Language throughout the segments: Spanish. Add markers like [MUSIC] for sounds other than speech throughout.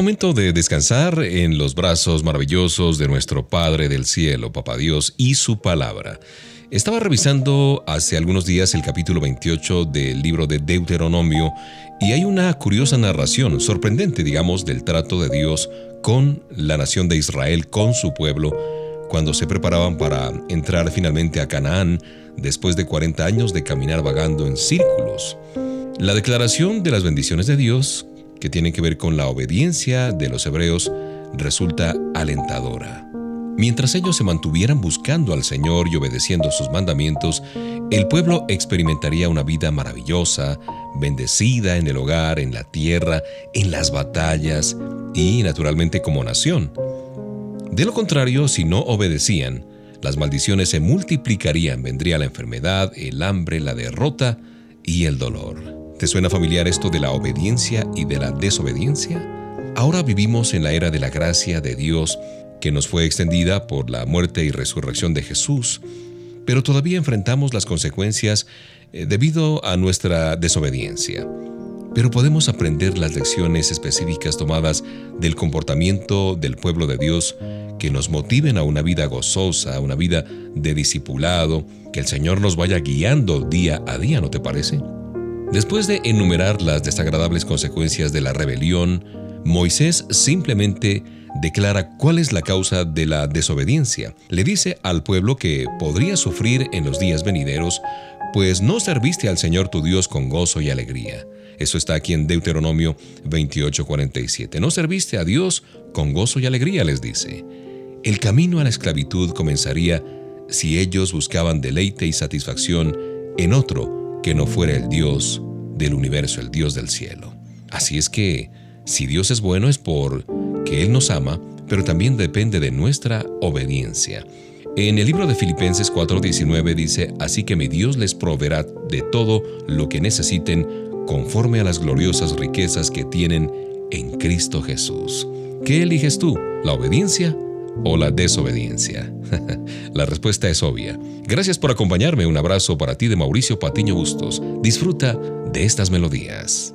Momento de descansar en los brazos maravillosos de nuestro Padre del Cielo, Papá Dios, y su palabra. Estaba revisando hace algunos días el capítulo 28 del libro de Deuteronomio y hay una curiosa narración, sorprendente digamos, del trato de Dios con la nación de Israel, con su pueblo, cuando se preparaban para entrar finalmente a Canaán después de 40 años de caminar vagando en círculos. La declaración de las bendiciones de Dios que tiene que ver con la obediencia de los hebreos resulta alentadora. Mientras ellos se mantuvieran buscando al Señor y obedeciendo sus mandamientos, el pueblo experimentaría una vida maravillosa, bendecida en el hogar, en la tierra, en las batallas y naturalmente como nación. De lo contrario, si no obedecían, las maldiciones se multiplicarían, vendría la enfermedad, el hambre, la derrota y el dolor. ¿Te suena familiar esto de la obediencia y de la desobediencia? Ahora vivimos en la era de la gracia de Dios que nos fue extendida por la muerte y resurrección de Jesús, pero todavía enfrentamos las consecuencias eh, debido a nuestra desobediencia. Pero podemos aprender las lecciones específicas tomadas del comportamiento del pueblo de Dios que nos motiven a una vida gozosa, a una vida de discipulado, que el Señor nos vaya guiando día a día, ¿no te parece? Después de enumerar las desagradables consecuencias de la rebelión, Moisés simplemente declara cuál es la causa de la desobediencia. Le dice al pueblo que podría sufrir en los días venideros, pues no serviste al Señor tu Dios con gozo y alegría. Eso está aquí en Deuteronomio 28:47. No serviste a Dios con gozo y alegría, les dice. El camino a la esclavitud comenzaría si ellos buscaban deleite y satisfacción en otro que no fuera el Dios del universo, el Dios del cielo. Así es que, si Dios es bueno es por que Él nos ama, pero también depende de nuestra obediencia. En el libro de Filipenses 4:19 dice, Así que mi Dios les proveerá de todo lo que necesiten conforme a las gloriosas riquezas que tienen en Cristo Jesús. ¿Qué eliges tú? ¿La obediencia o la desobediencia? [LAUGHS] la respuesta es obvia. Gracias por acompañarme. Un abrazo para ti de Mauricio Patiño Bustos. Disfruta de estas melodías.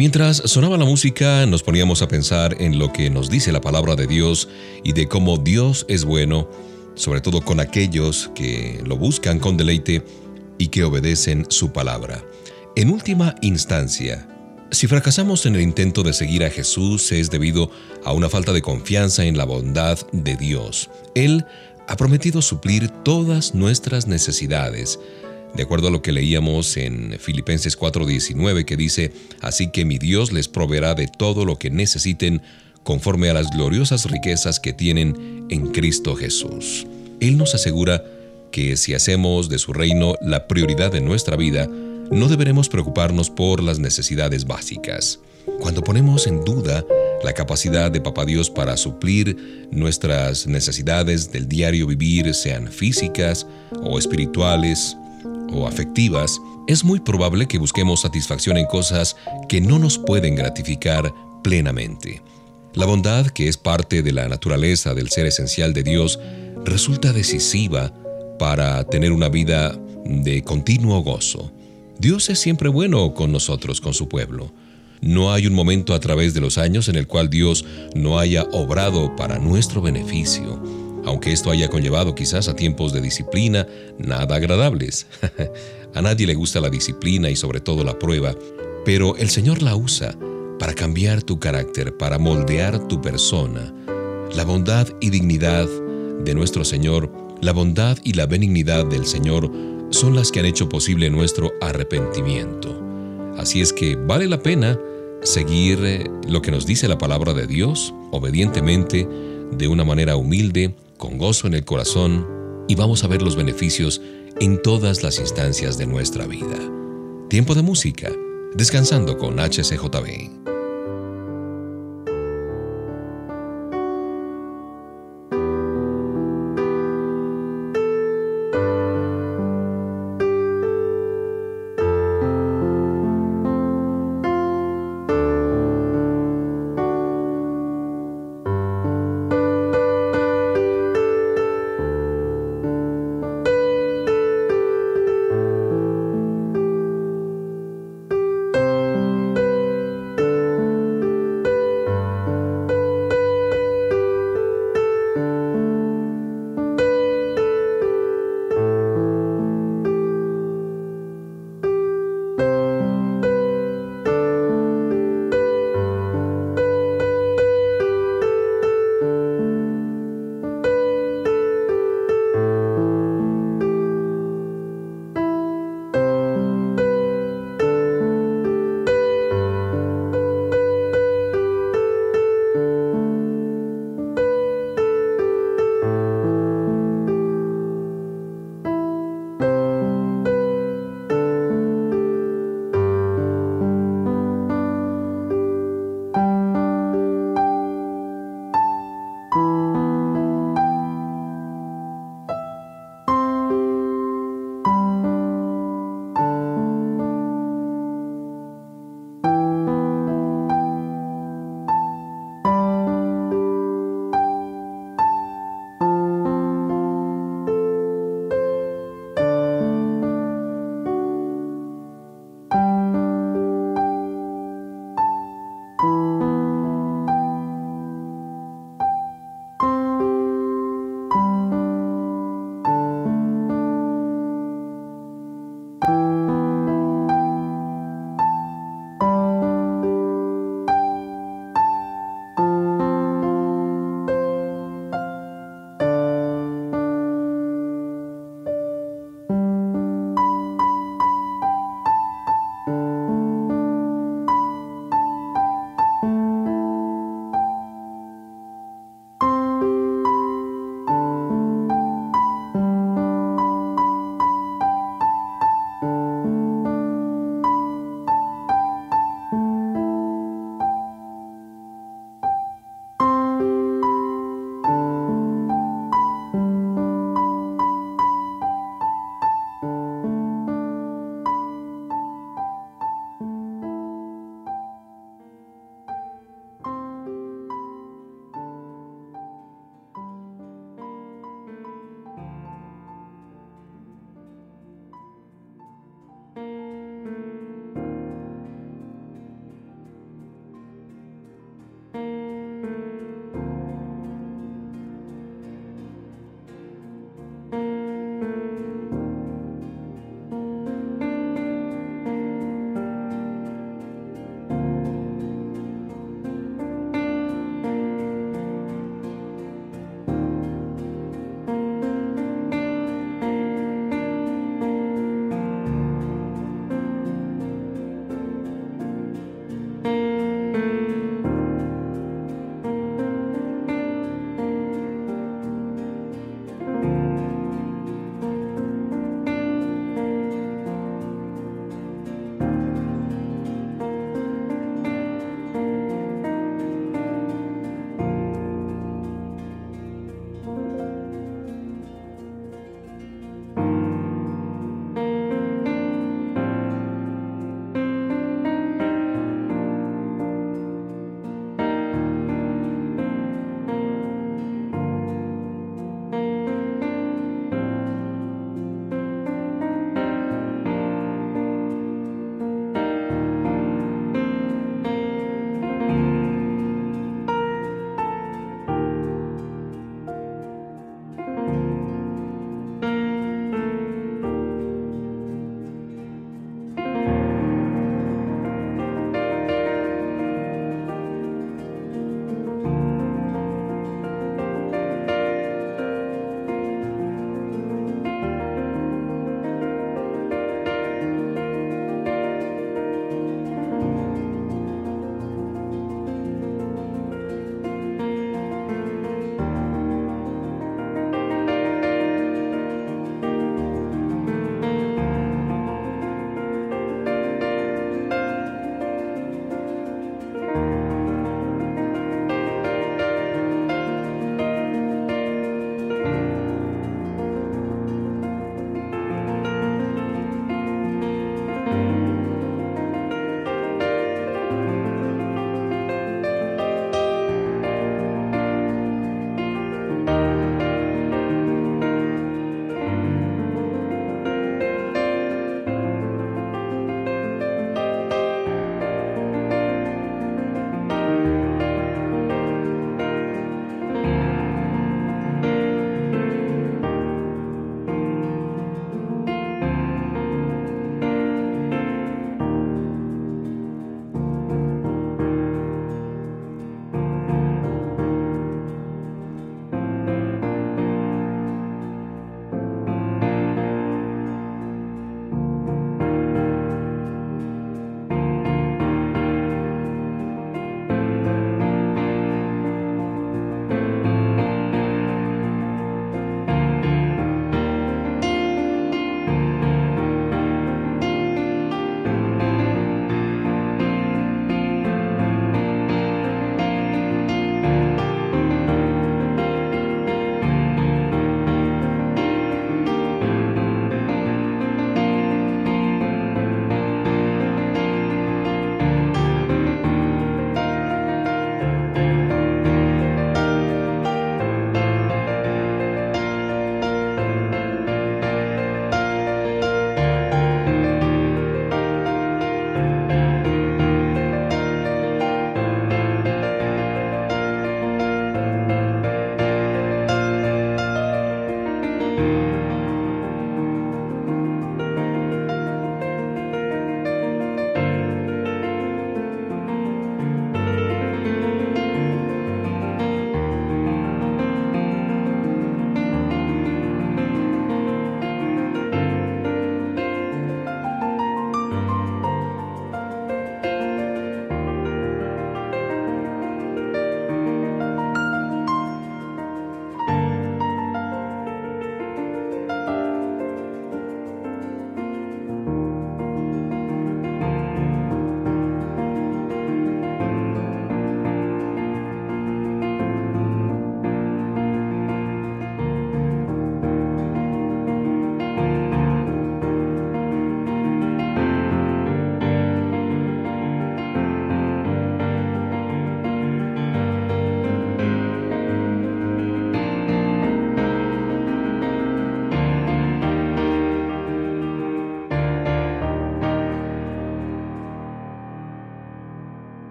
Mientras sonaba la música, nos poníamos a pensar en lo que nos dice la palabra de Dios y de cómo Dios es bueno, sobre todo con aquellos que lo buscan con deleite y que obedecen su palabra. En última instancia, si fracasamos en el intento de seguir a Jesús es debido a una falta de confianza en la bondad de Dios. Él ha prometido suplir todas nuestras necesidades, de acuerdo a lo que leíamos en Filipenses 4:19 que dice, Así que mi Dios les proveerá de todo lo que necesiten conforme a las gloriosas riquezas que tienen en Cristo Jesús. Él nos asegura que si hacemos de su reino la prioridad de nuestra vida, no deberemos preocuparnos por las necesidades básicas. Cuando ponemos en duda la capacidad de Papá Dios para suplir nuestras necesidades del diario vivir, sean físicas o espirituales, o afectivas, es muy probable que busquemos satisfacción en cosas que no nos pueden gratificar plenamente. La bondad, que es parte de la naturaleza del ser esencial de Dios, resulta decisiva para tener una vida de continuo gozo. Dios es siempre bueno con nosotros, con su pueblo. No hay un momento a través de los años en el cual Dios no haya obrado para nuestro beneficio aunque esto haya conllevado quizás a tiempos de disciplina nada agradables. [LAUGHS] a nadie le gusta la disciplina y sobre todo la prueba, pero el Señor la usa para cambiar tu carácter, para moldear tu persona. La bondad y dignidad de nuestro Señor, la bondad y la benignidad del Señor son las que han hecho posible nuestro arrepentimiento. Así es que vale la pena seguir eh, lo que nos dice la palabra de Dios, obedientemente, de una manera humilde, con gozo en el corazón y vamos a ver los beneficios en todas las instancias de nuestra vida. Tiempo de música, descansando con HCJB.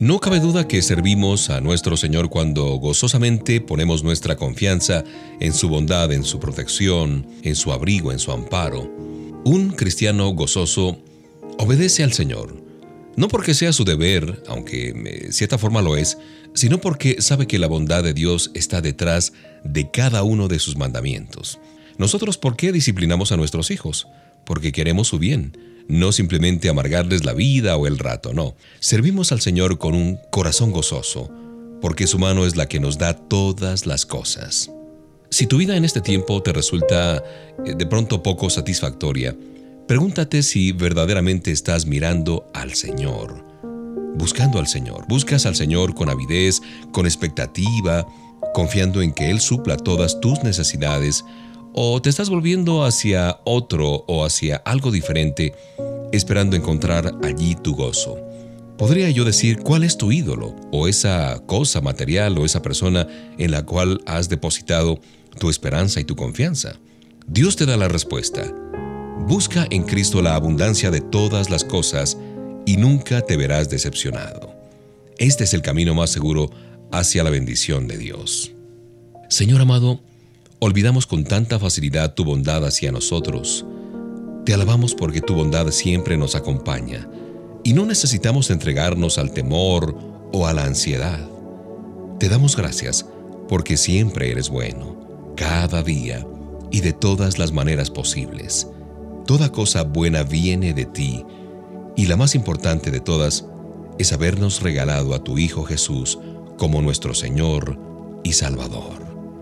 No cabe duda que servimos a nuestro Señor cuando gozosamente ponemos nuestra confianza en su bondad, en su protección, en su abrigo, en su amparo. Un cristiano gozoso obedece al Señor, no porque sea su deber, aunque de cierta forma lo es, sino porque sabe que la bondad de Dios está detrás de cada uno de sus mandamientos. Nosotros, ¿por qué disciplinamos a nuestros hijos? Porque queremos su bien no simplemente amargarles la vida o el rato, no. Servimos al Señor con un corazón gozoso, porque su mano es la que nos da todas las cosas. Si tu vida en este tiempo te resulta eh, de pronto poco satisfactoria, pregúntate si verdaderamente estás mirando al Señor, buscando al Señor. Buscas al Señor con avidez, con expectativa, confiando en que Él supla todas tus necesidades, o te estás volviendo hacia otro o hacia algo diferente, esperando encontrar allí tu gozo. Podría yo decir cuál es tu ídolo, o esa cosa material, o esa persona en la cual has depositado tu esperanza y tu confianza. Dios te da la respuesta. Busca en Cristo la abundancia de todas las cosas y nunca te verás decepcionado. Este es el camino más seguro hacia la bendición de Dios. Señor amado, Olvidamos con tanta facilidad tu bondad hacia nosotros. Te alabamos porque tu bondad siempre nos acompaña y no necesitamos entregarnos al temor o a la ansiedad. Te damos gracias porque siempre eres bueno, cada día y de todas las maneras posibles. Toda cosa buena viene de ti y la más importante de todas es habernos regalado a tu Hijo Jesús como nuestro Señor y Salvador.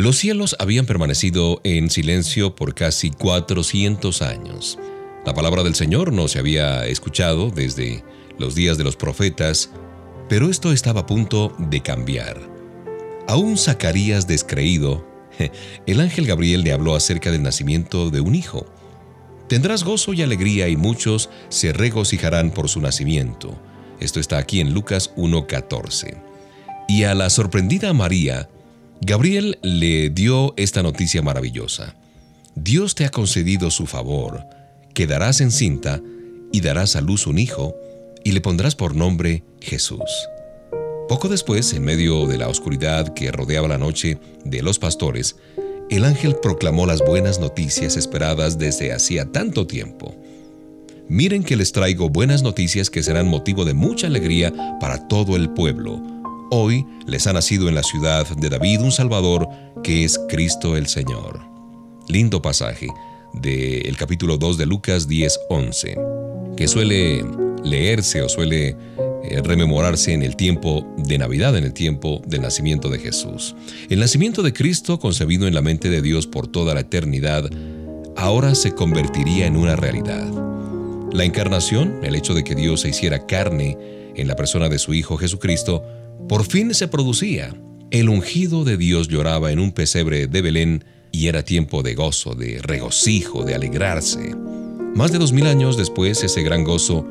Los cielos habían permanecido en silencio por casi 400 años. La palabra del Señor no se había escuchado desde los días de los profetas, pero esto estaba a punto de cambiar. Aún Zacarías descreído, [LAUGHS] el ángel Gabriel le habló acerca del nacimiento de un hijo. Tendrás gozo y alegría y muchos se regocijarán por su nacimiento. Esto está aquí en Lucas 1.14. Y a la sorprendida María, Gabriel le dio esta noticia maravillosa. Dios te ha concedido su favor, quedarás encinta y darás a luz un hijo, y le pondrás por nombre Jesús. Poco después, en medio de la oscuridad que rodeaba la noche de los pastores, el ángel proclamó las buenas noticias esperadas desde hacía tanto tiempo. Miren que les traigo buenas noticias que serán motivo de mucha alegría para todo el pueblo Hoy les ha nacido en la ciudad de David un Salvador que es Cristo el Señor. Lindo pasaje del capítulo 2 de Lucas 10:11, que suele leerse o suele eh, rememorarse en el tiempo de Navidad, en el tiempo del nacimiento de Jesús. El nacimiento de Cristo, concebido en la mente de Dios por toda la eternidad, ahora se convertiría en una realidad. La encarnación, el hecho de que Dios se hiciera carne en la persona de su Hijo Jesucristo, por fin se producía. El ungido de Dios lloraba en un pesebre de Belén y era tiempo de gozo, de regocijo, de alegrarse. Más de dos mil años después ese gran gozo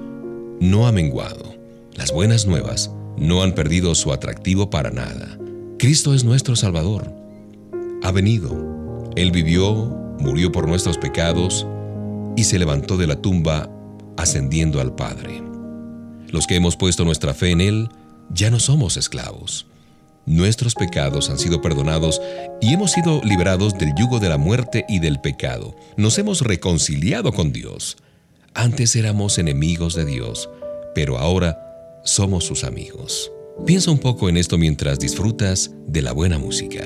no ha menguado. Las buenas nuevas no han perdido su atractivo para nada. Cristo es nuestro Salvador. Ha venido. Él vivió, murió por nuestros pecados y se levantó de la tumba ascendiendo al Padre. Los que hemos puesto nuestra fe en Él, ya no somos esclavos. Nuestros pecados han sido perdonados y hemos sido liberados del yugo de la muerte y del pecado. Nos hemos reconciliado con Dios. Antes éramos enemigos de Dios, pero ahora somos sus amigos. Piensa un poco en esto mientras disfrutas de la buena música.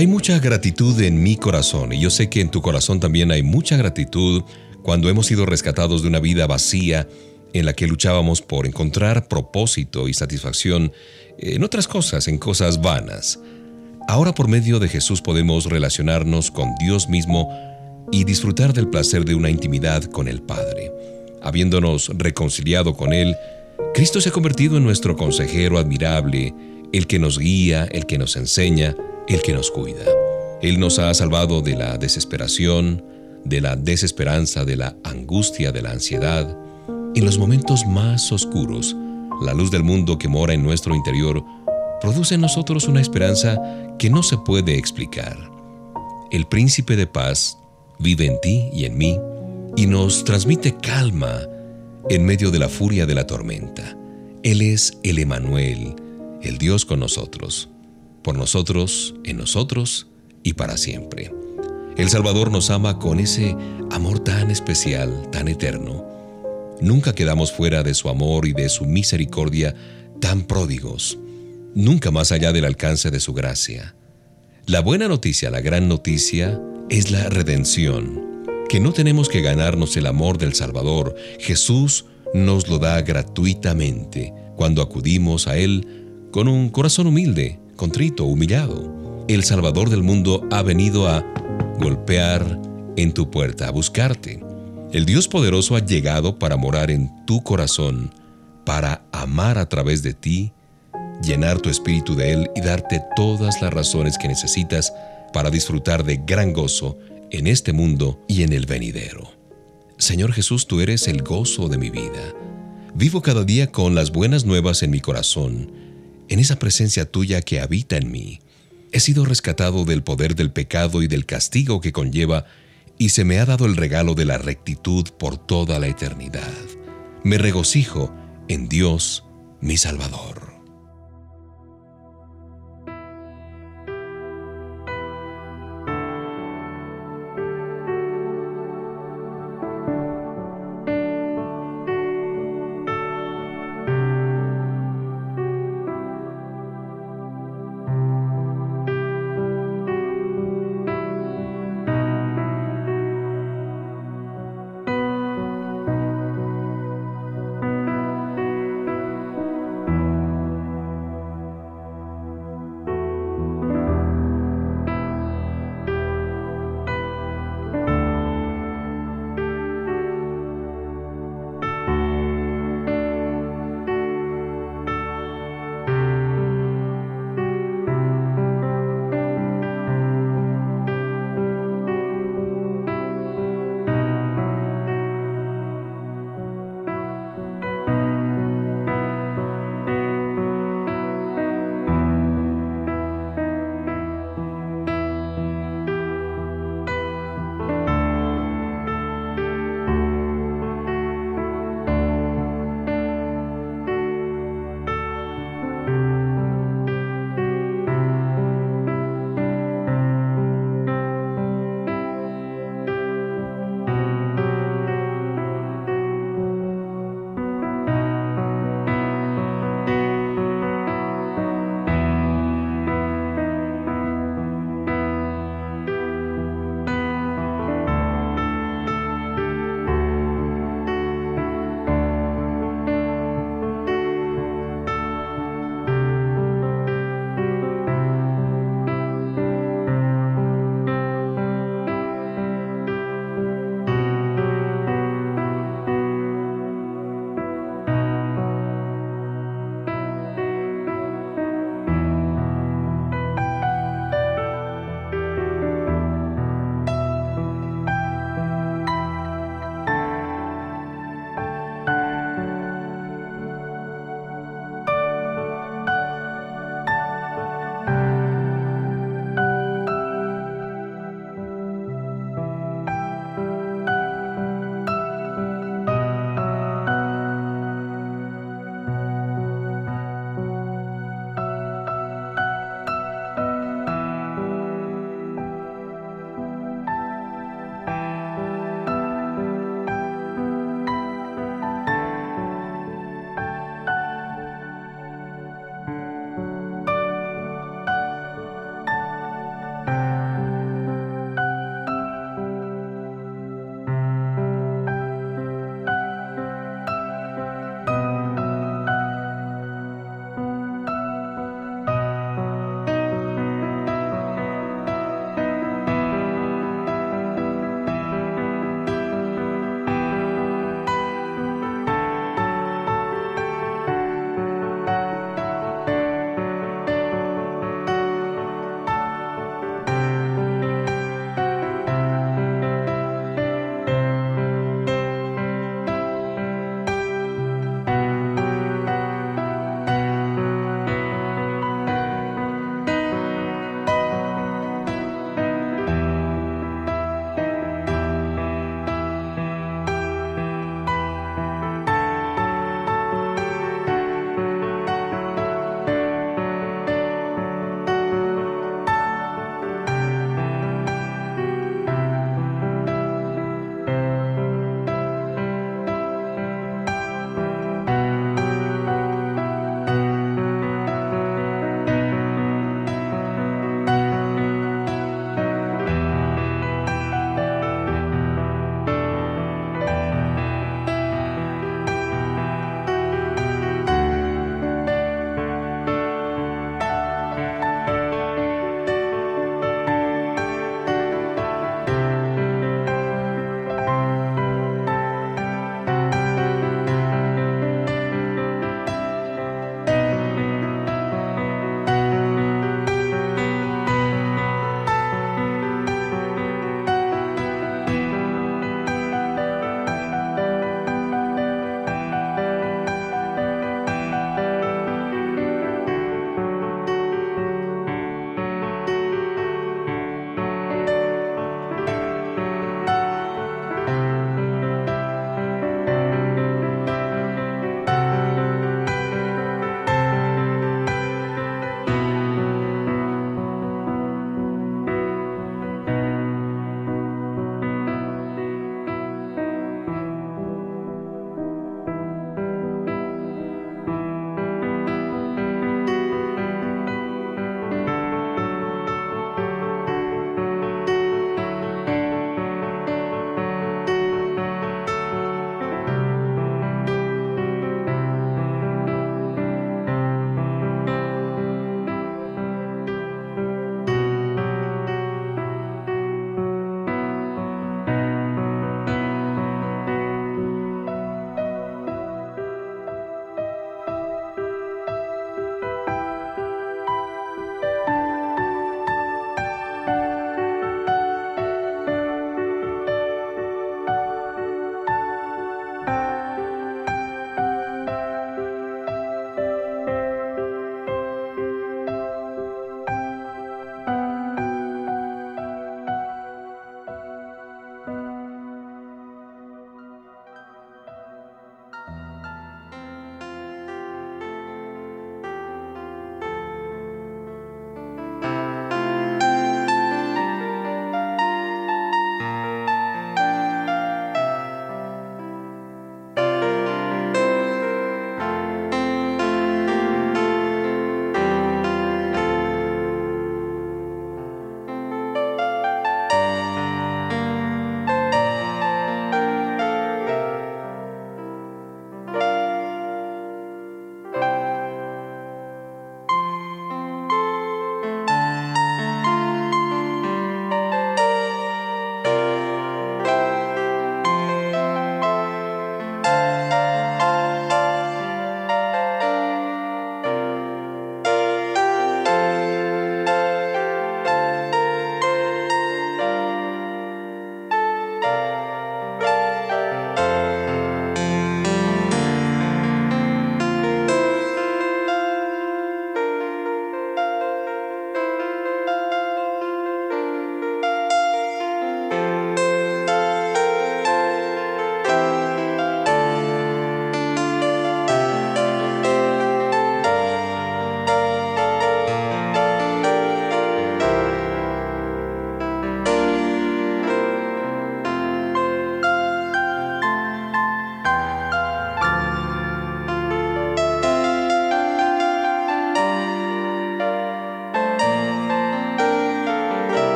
Hay mucha gratitud en mi corazón y yo sé que en tu corazón también hay mucha gratitud cuando hemos sido rescatados de una vida vacía en la que luchábamos por encontrar propósito y satisfacción en otras cosas, en cosas vanas. Ahora por medio de Jesús podemos relacionarnos con Dios mismo y disfrutar del placer de una intimidad con el Padre. Habiéndonos reconciliado con Él, Cristo se ha convertido en nuestro consejero admirable, el que nos guía, el que nos enseña, el que nos cuida. Él nos ha salvado de la desesperación, de la desesperanza, de la angustia, de la ansiedad. En los momentos más oscuros, la luz del mundo que mora en nuestro interior produce en nosotros una esperanza que no se puede explicar. El príncipe de paz vive en ti y en mí y nos transmite calma en medio de la furia de la tormenta. Él es el Emanuel, el Dios con nosotros, por nosotros, en nosotros y para siempre. El Salvador nos ama con ese amor tan especial, tan eterno. Nunca quedamos fuera de su amor y de su misericordia tan pródigos, nunca más allá del alcance de su gracia. La buena noticia, la gran noticia, es la redención, que no tenemos que ganarnos el amor del Salvador. Jesús nos lo da gratuitamente cuando acudimos a Él con un corazón humilde, contrito, humillado. El Salvador del mundo ha venido a golpear en tu puerta, a buscarte. El Dios poderoso ha llegado para morar en tu corazón, para amar a través de ti, llenar tu espíritu de Él y darte todas las razones que necesitas para disfrutar de gran gozo en este mundo y en el venidero. Señor Jesús, tú eres el gozo de mi vida. Vivo cada día con las buenas nuevas en mi corazón, en esa presencia tuya que habita en mí. He sido rescatado del poder del pecado y del castigo que conlleva y se me ha dado el regalo de la rectitud por toda la eternidad. Me regocijo en Dios, mi Salvador.